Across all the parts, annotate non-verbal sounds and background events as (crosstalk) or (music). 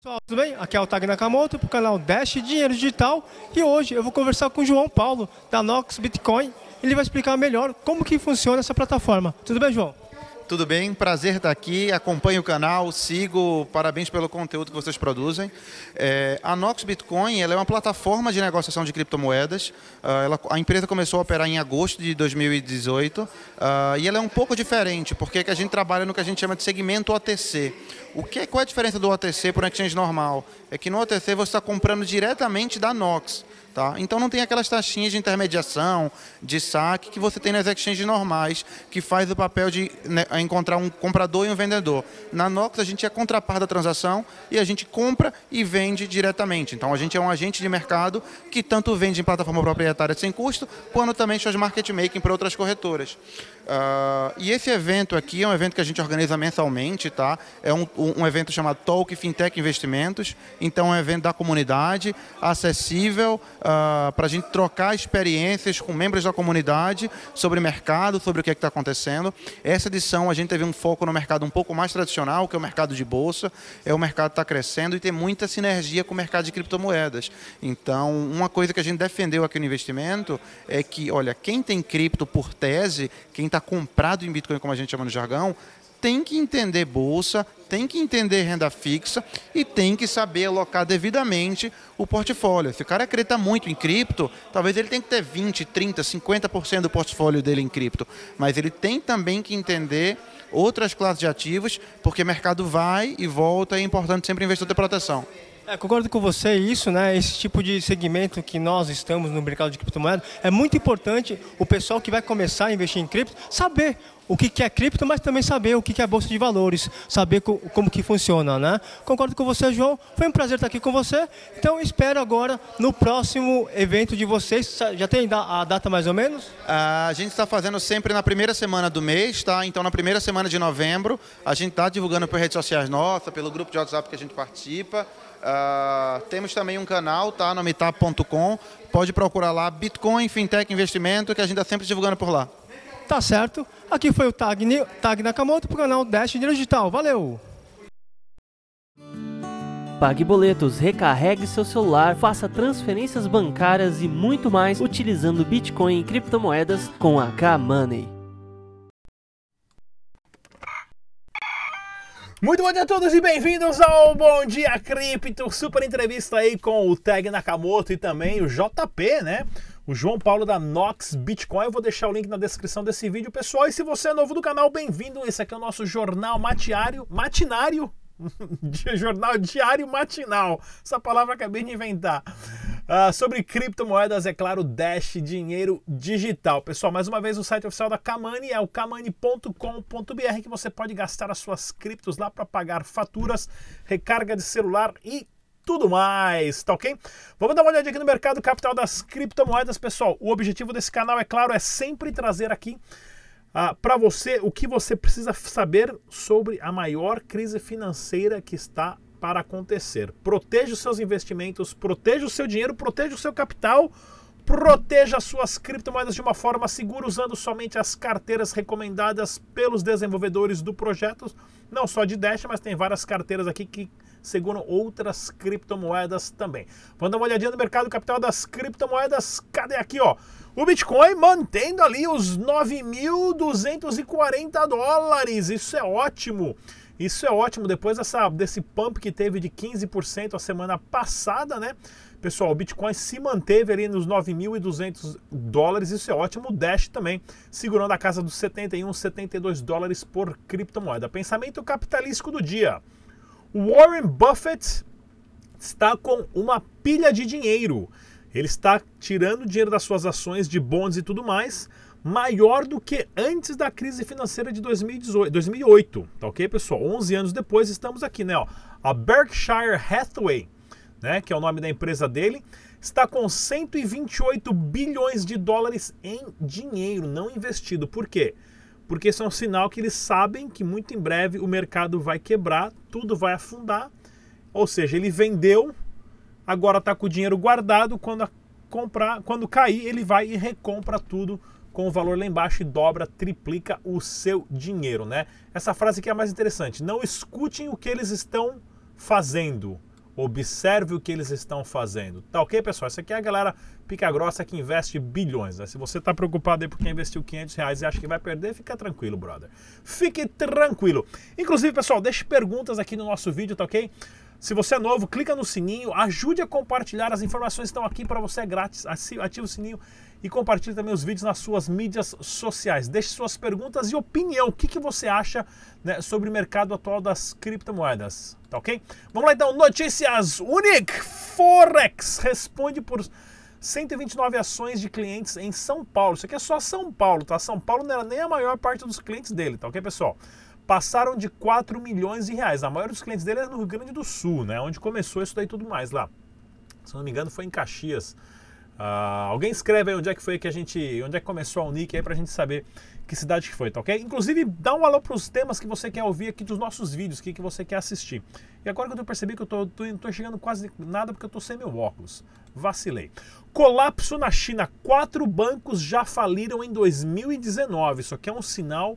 Pessoal, tudo bem? Aqui é o Tag Nakamoto para o canal Dash Dinheiro Digital e hoje eu vou conversar com o João Paulo da Nox Bitcoin. Ele vai explicar melhor como que funciona essa plataforma. Tudo bem, João? Tudo bem? Prazer estar aqui. Acompanhe o canal, sigo. Parabéns pelo conteúdo que vocês produzem. É, a Nox Bitcoin ela é uma plataforma de negociação de criptomoedas. Uh, ela, a empresa começou a operar em agosto de 2018 uh, e ela é um pouco diferente, porque a gente trabalha no que a gente chama de segmento OTC. O que, qual é a diferença do OTC para um exchange normal? É que no OTC você está comprando diretamente da Nox. Tá? Então não tem aquelas taxinhas de intermediação, de saque que você tem nas exchanges normais, que faz o papel de né, encontrar um comprador e um vendedor. Na Nox a gente é contrapar da transação e a gente compra e vende diretamente. Então a gente é um agente de mercado que tanto vende em plataforma proprietária sem custo, quanto também faz market making para outras corretoras. Uh, e esse evento aqui é um evento que a gente organiza mensalmente, tá? É um, um evento chamado Talk Fintech Investimentos. Então é um evento da comunidade, acessível, uh, uh, para a gente trocar experiências com membros da comunidade sobre mercado, sobre o que é está acontecendo. Essa edição a gente teve um foco no mercado um pouco mais tradicional, que é o mercado de bolsa. É o mercado está crescendo e tem muita sinergia com o mercado de criptomoedas. Então, uma coisa que a gente defendeu aqui no investimento é que, olha, quem tem cripto por tese, quem está comprado em Bitcoin, como a gente chama no jargão, tem que entender bolsa, tem que entender renda fixa e tem que saber alocar devidamente o portfólio. Se o cara acredita muito em cripto, talvez ele tenha que ter 20, 30, 50% do portfólio dele em cripto, mas ele tem também que entender outras classes de ativos, porque o mercado vai e volta e é importante sempre investir ter proteção. É, concordo com você, isso, né? Esse tipo de segmento que nós estamos no mercado de criptomoedas, é muito importante o pessoal que vai começar a investir em cripto saber o que é cripto, mas também saber o que é bolsa de valores, saber como que funciona, né? Concordo com você, João. Foi um prazer estar aqui com você. Então espero agora no próximo evento de vocês. Já tem a data mais ou menos? A gente está fazendo sempre na primeira semana do mês, tá? Então na primeira semana de novembro a gente está divulgando por redes sociais nossas, pelo grupo de WhatsApp que a gente participa. Uh, temos também um canal, tá? No meetup.com. Pode procurar lá, Bitcoin Fintech Investimento, que a gente está sempre divulgando por lá. Tá certo. Aqui foi o Tag, Tag Nakamoto para o canal Dash Dinheiro Digital. Valeu! Pague boletos, recarregue seu celular, faça transferências bancárias e muito mais utilizando Bitcoin e criptomoedas com a K-Money. Muito bom dia a todos e bem-vindos ao Bom Dia Cripto, super entrevista aí com o Tag Nakamoto e também o JP, né? O João Paulo da Nox Bitcoin. Eu vou deixar o link na descrição desse vídeo, pessoal. E se você é novo do canal, bem-vindo. Esse aqui é o nosso jornal matiário, matinário, (laughs) jornal diário matinal. Essa palavra acabei de inventar. Uh, sobre criptomoedas, é claro, Dash Dinheiro Digital. Pessoal, mais uma vez o site oficial da Kamani é o kamani.com.br que você pode gastar as suas criptos lá para pagar faturas, recarga de celular e tudo mais, tá ok? Vamos dar uma olhadinha aqui no mercado capital das criptomoedas, pessoal. O objetivo desse canal, é claro, é sempre trazer aqui ah, para você o que você precisa saber sobre a maior crise financeira que está para acontecer. Proteja os seus investimentos, proteja o seu dinheiro, proteja o seu capital, proteja as suas criptomoedas de uma forma segura usando somente as carteiras recomendadas pelos desenvolvedores do projeto, não só de Dash, mas tem várias carteiras aqui que seguram outras criptomoedas também. Vamos dar uma olhadinha no mercado capital das criptomoedas. Cadê aqui, ó? O Bitcoin mantendo ali os 9.240 dólares. Isso é ótimo. Isso é ótimo depois dessa, desse pump que teve de 15% a semana passada, né? Pessoal, o Bitcoin se manteve ali nos 9.200 dólares, isso é ótimo. O Dash também, segurando a casa dos 71, 72 dólares por criptomoeda. Pensamento capitalístico do dia. Warren Buffett está com uma pilha de dinheiro. Ele está tirando dinheiro das suas ações de bonds e tudo mais maior do que antes da crise financeira de 2018, 2008, tá ok, pessoal? 11 anos depois estamos aqui, né? Ó. A Berkshire Hathaway, né, que é o nome da empresa dele, está com 128 bilhões de dólares em dinheiro não investido. Por quê? Porque isso é um sinal que eles sabem que muito em breve o mercado vai quebrar, tudo vai afundar. Ou seja, ele vendeu, agora está com o dinheiro guardado, quando comprar, quando cair, ele vai e recompra tudo com o valor lá embaixo e dobra, triplica o seu dinheiro, né? Essa frase aqui é a mais interessante. Não escutem o que eles estão fazendo, Observe o que eles estão fazendo. Tá ok, pessoal? Isso aqui é a galera pica grossa que investe bilhões. Né? Se você está preocupado aí porque investiu 500 reais e acha que vai perder, fica tranquilo, brother. Fique tranquilo. Inclusive, pessoal, deixe perguntas aqui no nosso vídeo, tá ok? Se você é novo, clica no sininho, ajude a compartilhar. As informações estão aqui para você, é grátis. Ative o sininho e compartilhe também os vídeos nas suas mídias sociais. Deixe suas perguntas e opinião. O que, que você acha né, sobre o mercado atual das criptomoedas? Tá ok? Vamos lá então, notícias Unic Forex responde por 129 ações de clientes em São Paulo. Isso aqui é só São Paulo, tá? São Paulo não era nem a maior parte dos clientes dele, tá ok, pessoal? Passaram de 4 milhões de reais. A maioria dos clientes dele é no Rio Grande do Sul, né? Onde começou isso daí tudo mais lá. Se não me engano, foi em Caxias. Uh, alguém escreve aí onde é que foi que a gente. onde é que começou a Unique aí pra gente saber que cidade que foi, tá ok? Inclusive, dá um alô pros temas que você quer ouvir aqui dos nossos vídeos, que, que você quer assistir. E agora que eu tô percebendo que eu tô, tô, tô chegando quase nada porque eu tô sem meu óculos. Vacilei. Colapso na China. Quatro bancos já faliram em 2019. Isso aqui é um sinal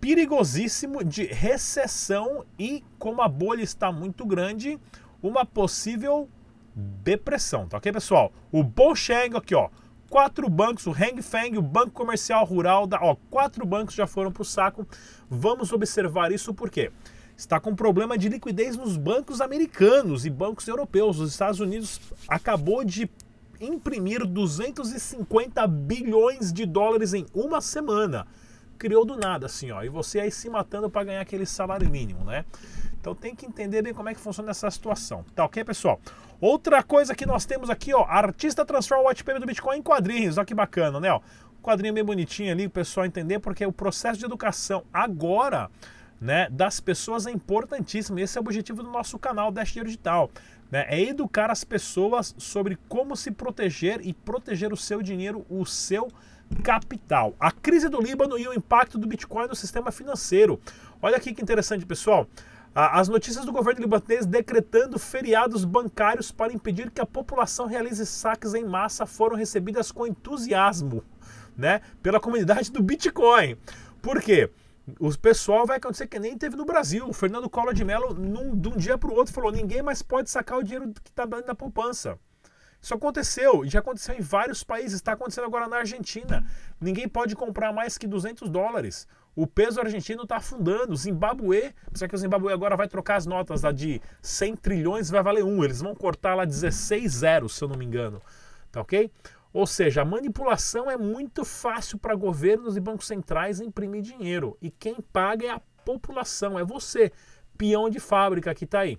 perigosíssimo de recessão e, como a bolha está muito grande, uma possível depressão, tá ok, pessoal? O Bolsheng aqui, ó, quatro bancos, o Hang Feng, o Banco Comercial Rural, da, ó, quatro bancos já foram pro saco. Vamos observar isso porque está com problema de liquidez nos bancos americanos e bancos europeus. Os Estados Unidos acabou de imprimir 250 bilhões de dólares em uma semana. Criou do nada, assim, ó. E você aí se matando para ganhar aquele salário mínimo, né? Então tem que entender bem como é que funciona essa situação. Tá ok, pessoal? Outra coisa que nós temos aqui, ó, artista transforma o white paper do Bitcoin em quadrinhos. Olha que bacana, né? Ó, quadrinho bem bonitinho ali, o pessoal entender, porque o processo de educação agora, né, das pessoas é importantíssimo. Esse é o objetivo do nosso canal Dash Digital. Né? É educar as pessoas sobre como se proteger e proteger o seu dinheiro, o seu capital. A crise do Líbano e o impacto do Bitcoin no sistema financeiro. Olha aqui que interessante, pessoal. As notícias do governo libanês decretando feriados bancários para impedir que a população realize saques em massa foram recebidas com entusiasmo né, pela comunidade do Bitcoin. Por quê? O pessoal vai acontecer que nem teve no Brasil. O Fernando Collor de Mello, num, de um dia para o outro, falou: ninguém mais pode sacar o dinheiro que está dando da poupança. Isso aconteceu, já aconteceu em vários países, está acontecendo agora na Argentina. Ninguém pode comprar mais que 200 dólares. O peso argentino está afundando. O Zimbabue, só que o Zimbabue agora vai trocar as notas lá de 100 trilhões vai valer 1. Eles vão cortar lá 16 zeros, se eu não me engano. Tá ok? Ou seja, a manipulação é muito fácil para governos e bancos centrais imprimir dinheiro. E quem paga é a população, é você, peão de fábrica que está aí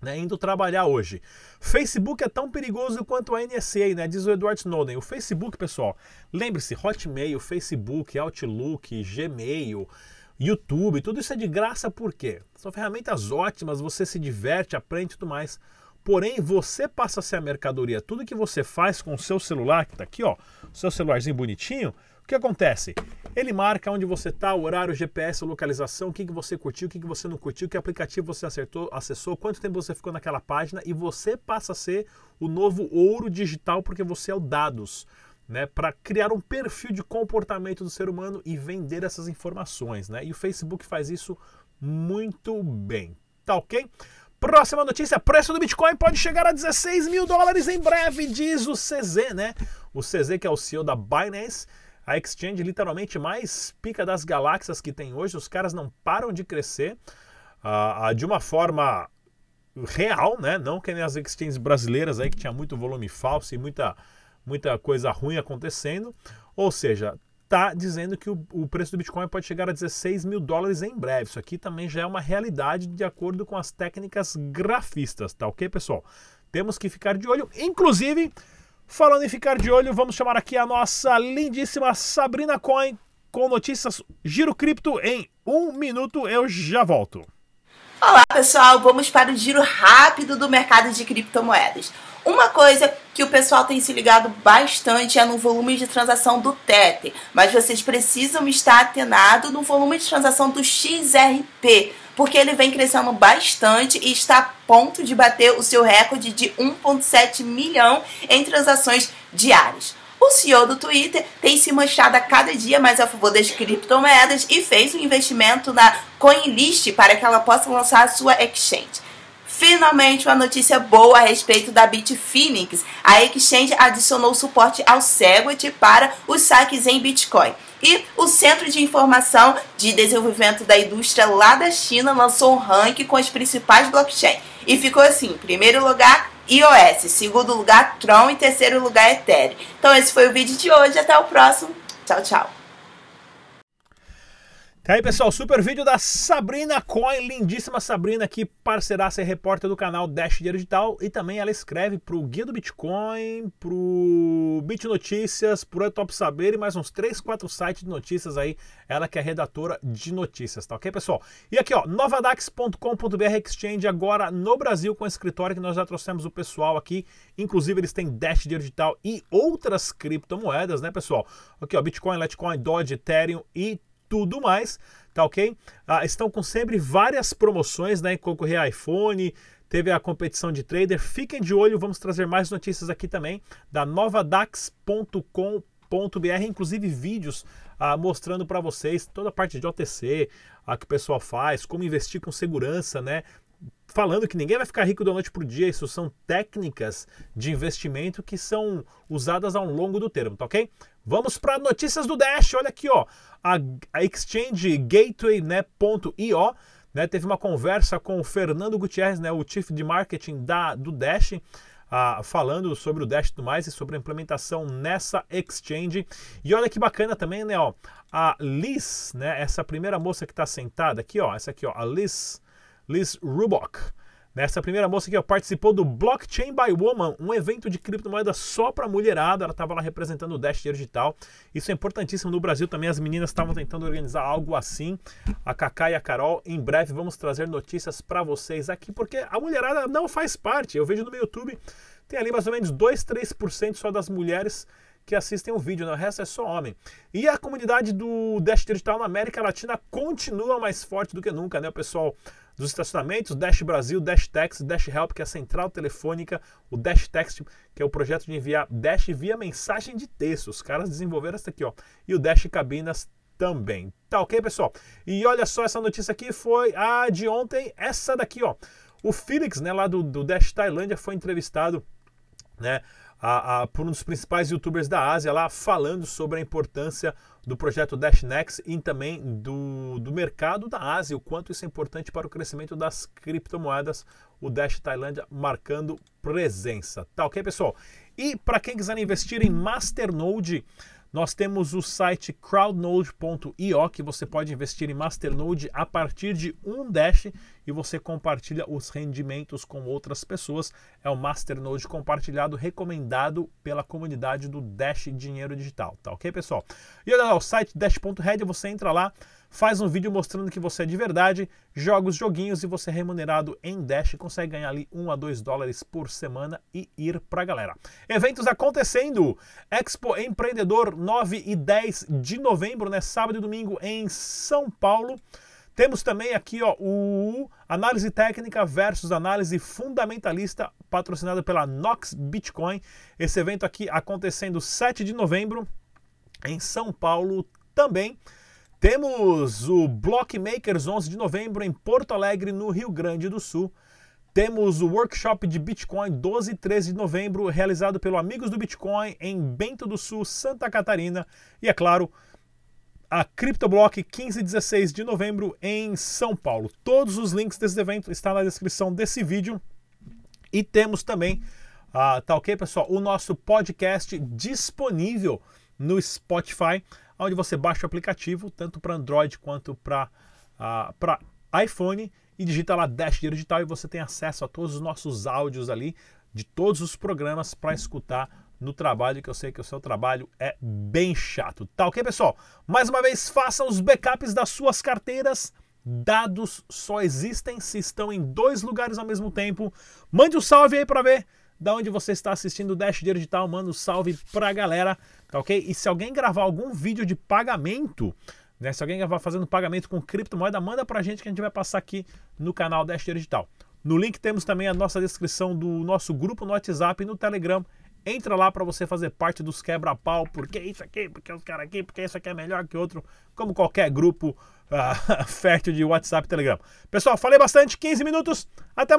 né, indo trabalhar hoje. Facebook é tão perigoso quanto a NSA, né, diz o Edward Snowden. O Facebook, pessoal, lembre-se, Hotmail, Facebook, Outlook, Gmail, YouTube, tudo isso é de graça por quê? São ferramentas ótimas, você se diverte, aprende e tudo mais. Porém, você passa a ser a mercadoria. Tudo que você faz com o seu celular, que está aqui, ó, seu celularzinho bonitinho, o que acontece? Ele marca onde você está, o horário, o GPS, a localização, o que, que você curtiu, o que, que você não curtiu, que aplicativo você acertou, acessou, quanto tempo você ficou naquela página e você passa a ser o novo ouro digital porque você é o dados. Né, para criar um perfil de comportamento do ser humano e vender essas informações. Né? E o Facebook faz isso muito bem. Tá ok? Próxima notícia: preço do Bitcoin pode chegar a 16 mil dólares em breve, diz o CZ, né? O CZ, que é o CEO da Binance, a exchange literalmente mais pica das galáxias que tem hoje. Os caras não param de crescer uh, de uma forma real, né? Não que nem as exchanges brasileiras aí que tinha muito volume falso e muita, muita coisa ruim acontecendo. Ou seja, tá dizendo que o, o, preço do Bitcoin pode chegar a 16 mil dólares em breve. Isso aqui também já é uma realidade de acordo com as técnicas grafistas, tá ok, pessoal? Temos que ficar de olho. Inclusive, Falando em ficar de olho, vamos chamar aqui a nossa lindíssima Sabrina Coin com notícias Giro Cripto em um minuto. Eu já volto. Olá pessoal, vamos para o giro rápido do mercado de criptomoedas. Uma coisa que o pessoal tem se ligado bastante é no volume de transação do Tether, mas vocês precisam estar atenados no volume de transação do XRP, porque ele vem crescendo bastante e está a ponto de bater o seu recorde de 1,7 milhão em transações diárias. O CEO do Twitter tem se manchado a cada dia mais a favor das criptomoedas e fez um investimento na CoinList para que ela possa lançar a sua exchange. Finalmente, uma notícia boa a respeito da Bitfinex. A exchange adicionou suporte ao Segwit para os saques em Bitcoin. E o Centro de Informação de Desenvolvimento da Indústria lá da China lançou um ranking com as principais blockchains. E ficou assim: primeiro lugar, iOS, segundo lugar, Tron e terceiro lugar, Ethereum. Então esse foi o vídeo de hoje, até o próximo. Tchau, tchau. E aí, pessoal, super vídeo da Sabrina Coin, lindíssima Sabrina aqui, parceiraça e repórter do canal Dash Dinheiro Digital. E também ela escreve pro Guia do Bitcoin, pro Bit Notícias, pro Top Saber e mais uns 3, 4 sites de notícias aí. Ela que é redatora de notícias, tá ok, pessoal? E aqui, ó, novadax.com.br Exchange agora no Brasil com escritório que nós já trouxemos o pessoal aqui. Inclusive, eles têm Dash Dinheiro Digital e outras criptomoedas, né, pessoal? Aqui, ó, Bitcoin, Litecoin, Doge, Ethereum e tudo mais, tá ok? Ah, estão com sempre várias promoções, né? Concorrer iPhone, teve a competição de trader. Fiquem de olho, vamos trazer mais notícias aqui também da novadax.com.br, inclusive vídeos ah, mostrando para vocês toda a parte de OTC ah, que o pessoal faz, como investir com segurança, né? Falando que ninguém vai ficar rico da noite para o dia. Isso são técnicas de investimento que são usadas ao longo do termo, tá ok? Vamos para notícias do Dash. Olha aqui, ó. A, a Exchange Gateway.io né, né, teve uma conversa com o Fernando Gutierrez, né, o Chief de Marketing da, do Dash. Ah, falando sobre o Dash e tudo mais e sobre a implementação nessa exchange. E olha que bacana também, né, ó, a Liz, né, essa primeira moça que está sentada aqui, ó, essa aqui, ó, a Liz Liz Rubok. Nessa primeira moça que participou do Blockchain by Woman, um evento de criptomoeda só para mulherada. Ela estava lá representando o Dash Digital. Isso é importantíssimo no Brasil também. As meninas estavam tentando organizar algo assim. A Kaká e a Carol. Em breve vamos trazer notícias para vocês aqui, porque a mulherada não faz parte. Eu vejo no meu YouTube, tem ali mais ou menos 2, 3% só das mulheres que assistem o vídeo, né? o resto é só homem. E a comunidade do Dash Digital na América Latina continua mais forte do que nunca, né? O pessoal dos estacionamentos, Dash Brasil, Dash Text, Dash Help, que é a central telefônica, o Dash Text, que é o projeto de enviar Dash via mensagem de texto. Os caras desenvolveram essa aqui, ó. E o Dash Cabinas também. Tá ok, pessoal? E olha só, essa notícia aqui foi a de ontem, essa daqui, ó. O Felix, né, lá do, do Dash Tailândia, foi entrevistado, né, a, a, por um dos principais youtubers da Ásia lá falando sobre a importância do projeto Dashnex e também do, do mercado da Ásia, o quanto isso é importante para o crescimento das criptomoedas, o Dash Tailândia marcando presença. Tá ok, pessoal? E para quem quiser investir em Masternode, nós temos o site crowdnode.io que você pode investir em Masternode a partir de um Dash e você compartilha os rendimentos com outras pessoas. É o Masternode compartilhado, recomendado pela comunidade do Dash Dinheiro Digital, tá ok, pessoal? E olha lá, o site dash.red, você entra lá, faz um vídeo mostrando que você é de verdade, joga os joguinhos e você é remunerado em Dash, consegue ganhar ali 1 a 2 dólares por semana e ir pra galera. Eventos acontecendo! Expo Empreendedor 9 e 10 de novembro, né? Sábado e domingo em São Paulo. Temos também aqui ó, o Análise Técnica versus Análise Fundamentalista, patrocinado pela Nox Bitcoin. Esse evento aqui acontecendo 7 de novembro em São Paulo também. Temos o Blockmakers 11 de novembro em Porto Alegre, no Rio Grande do Sul. Temos o workshop de Bitcoin 12 e 13 de novembro, realizado pelo Amigos do Bitcoin em Bento do Sul, Santa Catarina. E é claro, a CryptoBlock 15 e 16 de novembro em São Paulo. Todos os links desse evento estão na descrição desse vídeo. E temos também, uh, tá ok, pessoal, o nosso podcast disponível no Spotify onde você baixa o aplicativo, tanto para Android quanto para uh, iPhone, e digita lá Dash Dinheiro Digital e você tem acesso a todos os nossos áudios ali, de todos os programas para escutar no trabalho, que eu sei que o seu trabalho é bem chato. Tá ok, pessoal? Mais uma vez, façam os backups das suas carteiras. Dados só existem se estão em dois lugares ao mesmo tempo. Mande um salve aí para ver da onde você está assistindo o Dash Digital. Manda um salve para a galera. Tá ok? E se alguém gravar algum vídeo de pagamento, né? Se alguém gravar fazendo pagamento com criptomoeda, manda pra gente que a gente vai passar aqui no canal Dash Digital. No link temos também a nossa descrição do nosso grupo no WhatsApp e no Telegram. Entra lá para você fazer parte dos quebra-pau, porque isso aqui, porque os caras aqui, porque isso aqui é melhor que outro, como qualquer grupo uh, (laughs) fértil de WhatsApp e Telegram. Pessoal, falei bastante, 15 minutos, até mais.